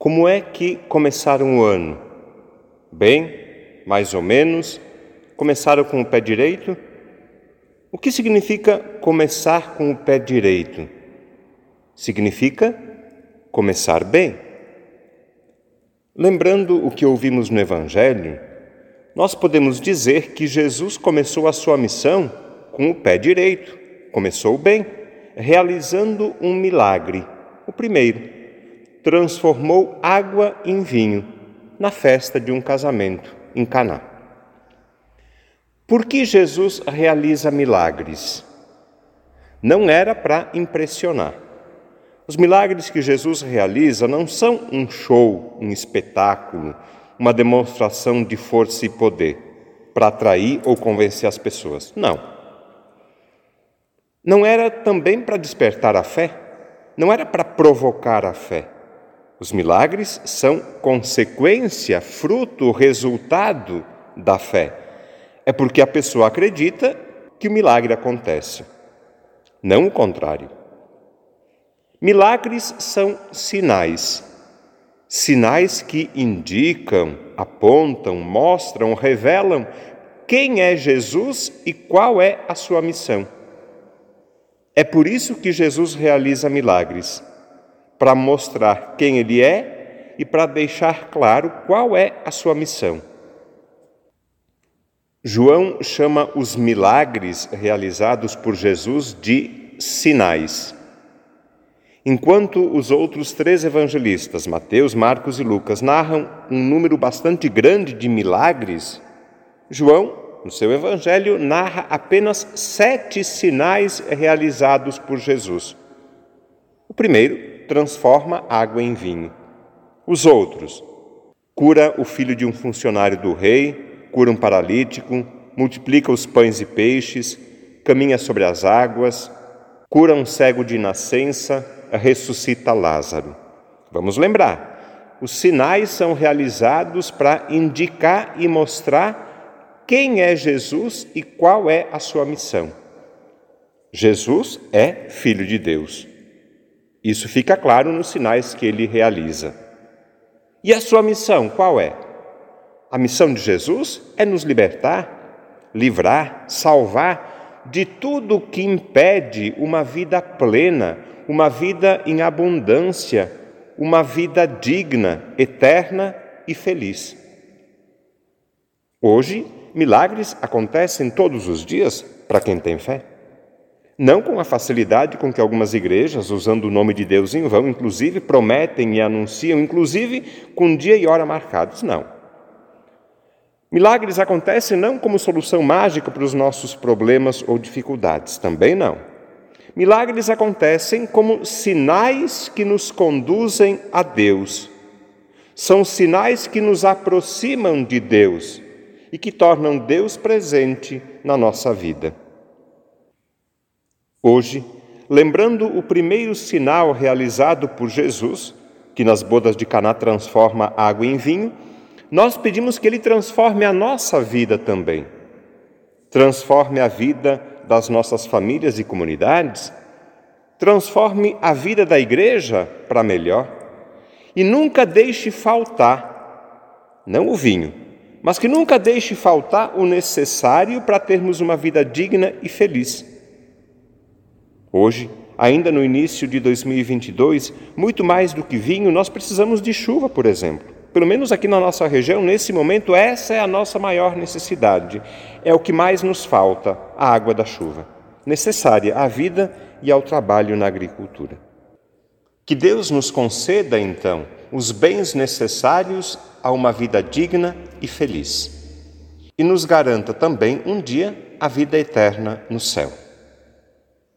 Como é que começaram o ano? Bem, mais ou menos. Começaram com o pé direito? O que significa começar com o pé direito? Significa começar bem. Lembrando o que ouvimos no Evangelho, nós podemos dizer que Jesus começou a sua missão com o pé direito, começou bem, realizando um milagre, o primeiro transformou água em vinho na festa de um casamento em Caná. Por que Jesus realiza milagres? Não era para impressionar. Os milagres que Jesus realiza não são um show, um espetáculo, uma demonstração de força e poder para atrair ou convencer as pessoas. Não. Não era também para despertar a fé, não era para provocar a fé. Os milagres são consequência, fruto, resultado da fé. É porque a pessoa acredita que o milagre acontece, não o contrário. Milagres são sinais. Sinais que indicam, apontam, mostram, revelam quem é Jesus e qual é a sua missão. É por isso que Jesus realiza milagres para mostrar quem ele é e para deixar claro qual é a sua missão. João chama os milagres realizados por Jesus de sinais. Enquanto os outros três evangelistas, Mateus, Marcos e Lucas, narram um número bastante grande de milagres, João, no seu evangelho, narra apenas sete sinais realizados por Jesus. O primeiro transforma água em vinho. Os outros, cura o filho de um funcionário do rei, cura um paralítico, multiplica os pães e peixes, caminha sobre as águas, cura um cego de nascença, ressuscita Lázaro. Vamos lembrar, os sinais são realizados para indicar e mostrar quem é Jesus e qual é a sua missão. Jesus é Filho de Deus. Isso fica claro nos sinais que ele realiza. E a sua missão qual é? A missão de Jesus é nos libertar, livrar, salvar de tudo que impede uma vida plena, uma vida em abundância, uma vida digna, eterna e feliz. Hoje, milagres acontecem todos os dias para quem tem fé. Não com a facilidade com que algumas igrejas, usando o nome de Deus em vão, inclusive prometem e anunciam, inclusive com dia e hora marcados, não. Milagres acontecem não como solução mágica para os nossos problemas ou dificuldades, também não. Milagres acontecem como sinais que nos conduzem a Deus. São sinais que nos aproximam de Deus e que tornam Deus presente na nossa vida. Hoje, lembrando o primeiro sinal realizado por Jesus, que nas bodas de Caná transforma água em vinho, nós pedimos que ele transforme a nossa vida também. Transforme a vida das nossas famílias e comunidades, transforme a vida da igreja para melhor e nunca deixe faltar, não o vinho, mas que nunca deixe faltar o necessário para termos uma vida digna e feliz. Hoje, ainda no início de 2022, muito mais do que vinho, nós precisamos de chuva, por exemplo. Pelo menos aqui na nossa região, nesse momento, essa é a nossa maior necessidade. É o que mais nos falta, a água da chuva, necessária à vida e ao trabalho na agricultura. Que Deus nos conceda, então, os bens necessários a uma vida digna e feliz. E nos garanta também um dia a vida eterna no céu.